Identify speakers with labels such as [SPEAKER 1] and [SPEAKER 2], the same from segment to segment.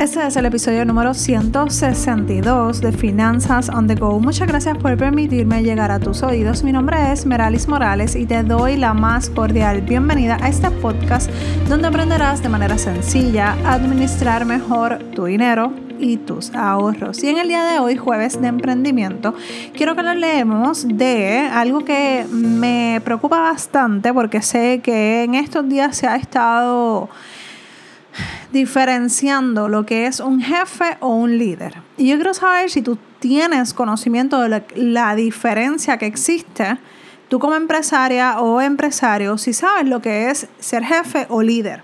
[SPEAKER 1] Este es el episodio número 162 de Finanzas on the Go. Muchas gracias por permitirme llegar a tus oídos. Mi nombre es Meralis Morales y te doy la más cordial bienvenida a este podcast donde aprenderás de manera sencilla a administrar mejor tu dinero y tus ahorros. Y en el día de hoy, jueves de emprendimiento, quiero que leemos de algo que me preocupa bastante porque sé que en estos días se ha estado diferenciando lo que es un jefe o un líder. Y yo quiero saber si tú tienes conocimiento de la, diferencia que existe, tú como empresaria o empresario, si sabes lo que es ser jefe o líder.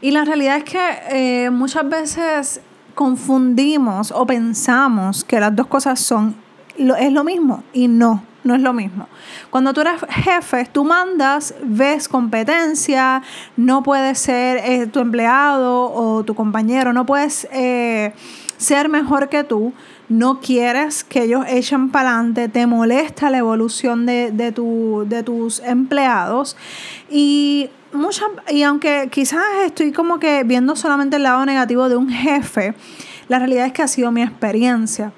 [SPEAKER 1] Y la realidad es que eh, muchas veces confundimos o pensamos que las dos cosas son es lo mismo y no no es lo mismo. Cuando tú eres jefe, tú mandas, ves competencia, no puedes ser eh, tu empleado o tu compañero, no puedes eh, ser mejor que tú, no quieres que ellos echen para adelante, te molesta la evolución de, de, de tus empleados. Y y aunque quizás estoy como que viendo solamente el lado negativo de un jefe, la realidad es que ha sido mi experiencia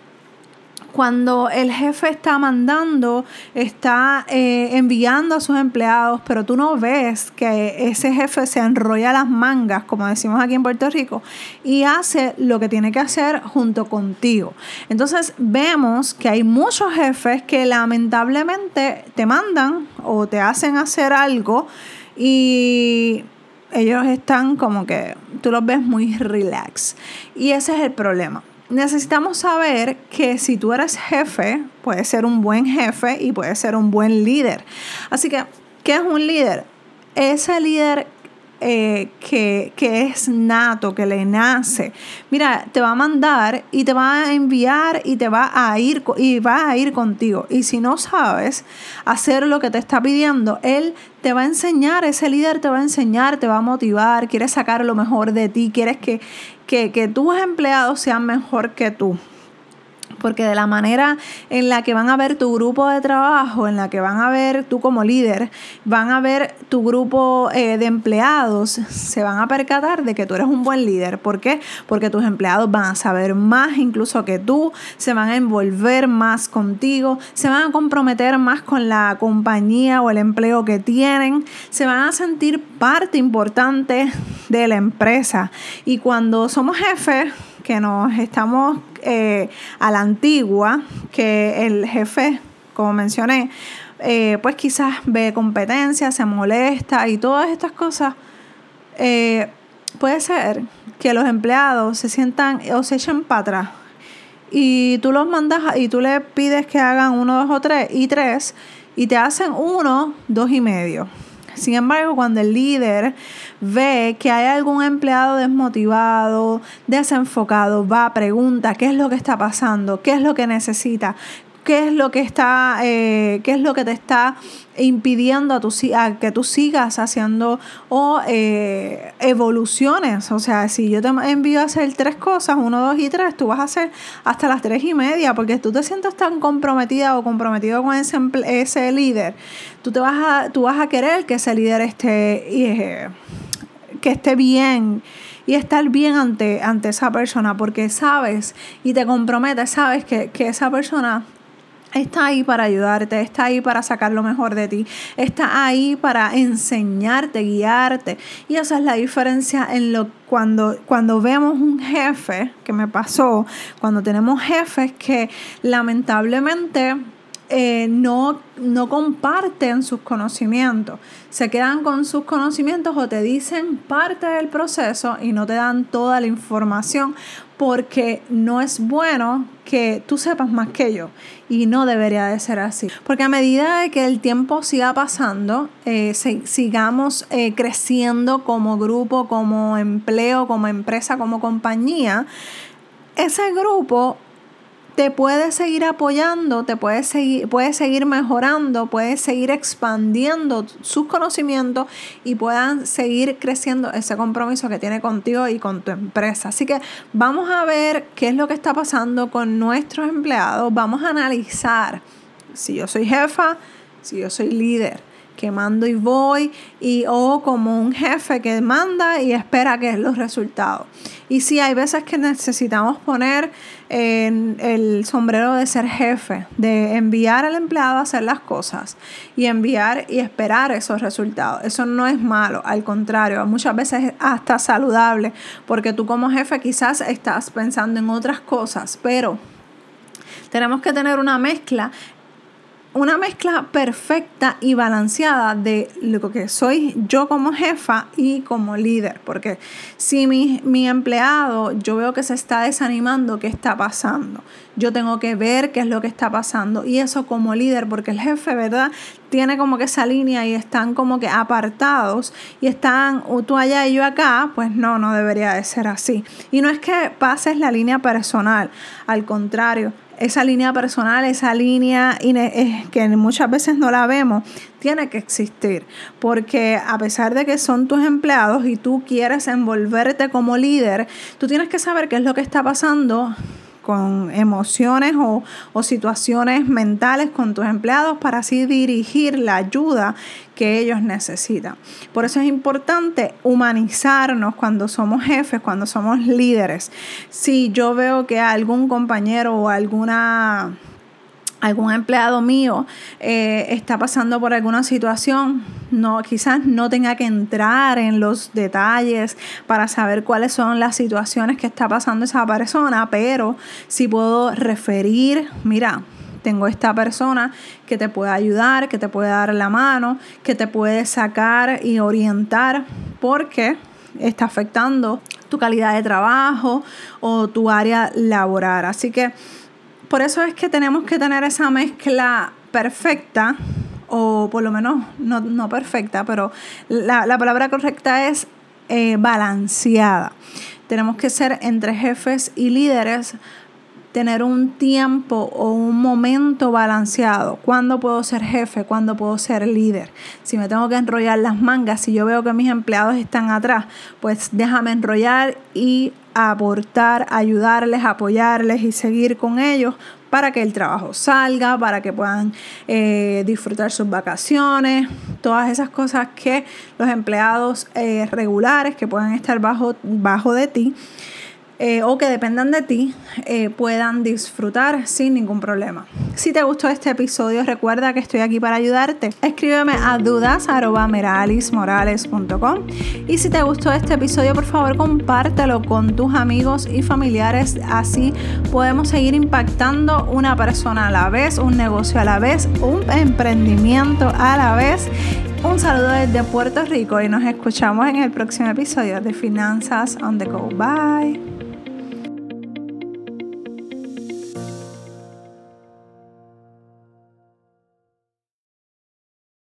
[SPEAKER 1] cuando el jefe está mandando, está eh, enviando a sus empleados, pero tú no ves que ese jefe se enrolla las mangas, como decimos aquí en Puerto Rico, y hace lo que tiene que hacer junto contigo. Entonces vemos que hay muchos jefes que lamentablemente te mandan o te hacen hacer algo y ellos están como que tú los ves muy relax. Y ese es el problema necesitamos saber que si tú eres jefe, puedes ser un buen jefe y puedes ser un buen líder. Así que, ¿qué es un líder? Ese líder eh, que, es nato, que le nace. Mira, te va a mandar y te va a enviar y te va a ir y va a ir contigo. Y si no sabes hacer lo que te está pidiendo, él te va a enseñar, ese líder te va a enseñar, te va a motivar, quiere sacar lo mejor de ti, quieres que, que, que tus empleados sean mejor que tú porque de la manera en la que van a ver tu grupo de trabajo, en la que van a ver tú como líder, van a ver tu grupo eh, de empleados, se van a percatar de que tú eres un buen líder. ¿Por qué? Porque tus empleados van a saber más incluso que tú, se van a envolver más contigo, se van a comprometer más con la compañía o el empleo que tienen, se van a sentir parte importante de la empresa. Y cuando somos jefes, que nos estamos eh, a la antigua, que el jefe, como mencioné, eh, pues quizás ve competencia, se molesta y todas estas cosas, eh, puede ser que los empleados se sientan o se echen para atrás y tú los mandas y tú le pides que hagan uno, dos o tres y tres y te hacen uno, dos y medio. Sin embargo, cuando el líder ve que hay algún empleado desmotivado, desenfocado, va, pregunta qué es lo que está pasando, qué es lo que necesita, qué es lo que está, eh, qué es lo que te está impidiendo a, tu, a que tú sigas haciendo o eh, evoluciones. O sea, si yo te envío a hacer tres cosas, uno, dos y tres, tú vas a hacer hasta las tres y media, porque tú te sientes tan comprometida o comprometido con ese, ese líder. Tú, te vas a, tú vas a querer que ese líder esté, eh, que esté bien y estar bien ante, ante esa persona, porque sabes y te comprometes, sabes que, que esa persona está ahí para ayudarte, está ahí para sacar lo mejor de ti, está ahí para enseñarte, guiarte. Y esa es la diferencia en lo cuando, cuando vemos un jefe, que me pasó, cuando tenemos jefes que lamentablemente eh, no, no comparten sus conocimientos. Se quedan con sus conocimientos o te dicen parte del proceso y no te dan toda la información porque no es bueno que tú sepas más que yo y no debería de ser así. Porque a medida de que el tiempo siga pasando, eh, sigamos eh, creciendo como grupo, como empleo, como empresa, como compañía, ese grupo te puede seguir apoyando, te puede seguir, puede seguir mejorando, puede seguir expandiendo sus conocimientos y puedan seguir creciendo ese compromiso que tiene contigo y con tu empresa. Así que vamos a ver qué es lo que está pasando con nuestros empleados, vamos a analizar si yo soy jefa, si yo soy líder que mando y voy, y, o como un jefe que manda y espera que los resultados. Y sí, hay veces que necesitamos poner en el sombrero de ser jefe, de enviar al empleado a hacer las cosas y enviar y esperar esos resultados. Eso no es malo, al contrario, muchas veces es hasta saludable, porque tú como jefe quizás estás pensando en otras cosas, pero tenemos que tener una mezcla una mezcla perfecta y balanceada de lo que soy yo como jefa y como líder. Porque si mi, mi, empleado yo veo que se está desanimando, ¿qué está pasando? Yo tengo que ver qué es lo que está pasando. Y eso como líder, porque el jefe, ¿verdad? Tiene como que esa línea y están como que apartados y están tú allá y yo acá, pues no, no debería de ser así. Y no es que pases la línea personal, al contrario, esa línea personal, esa línea eh, que muchas veces no la vemos, tiene que existir. Porque a pesar de que son tus empleados y tú quieres envolverte como líder, tú tienes que saber qué es lo que está pasando con emociones o, situaciones mentales con tus empleados para así dirigir la ayuda que ellos necesitan. Por eso es importante humanizarnos cuando somos jefes, cuando somos líderes. Si yo veo que algún compañero o alguna algún empleado mío eh, está pasando por alguna situación, no, quizás no tenga que entrar en los detalles para saber cuáles son las situaciones que está pasando esa persona, pero si puedo referir, mira, tengo esta persona que te puede ayudar, que te puede dar la mano, que te puede sacar y orientar, porque está afectando tu calidad de trabajo o tu área laboral. Así que por eso es que tenemos que tener esa mezcla perfecta, o por lo menos no, perfecta, pero la, palabra correcta es eh, balanceada. Tenemos que ser entre jefes y líderes tener un tiempo o un momento balanceado. ¿Cuándo puedo ser jefe? ¿Cuándo puedo ser líder? Si me tengo que enrollar las mangas, si yo veo que mis empleados están atrás, pues déjame enrollar y aportar, ayudarles, apoyarles y seguir con ellos para que el trabajo salga, para que puedan eh, disfrutar sus vacaciones, todas esas cosas que los empleados eh, regulares que puedan estar bajo, bajo de ti eh, o que dependan de ti eh, puedan disfrutar sin ningún problema. Si te gustó este episodio, recuerda que estoy aquí para ayudarte. Escríbeme a dudas.meralismorales.com y si te gustó este episodio, por favor compártelo con tus amigos y familiares. Así podemos seguir impactando una persona a la vez, un negocio a la vez, un emprendimiento a la vez. Un saludo desde Puerto Rico y nos escuchamos en el próximo episodio de Finanzas on the Go. Bye.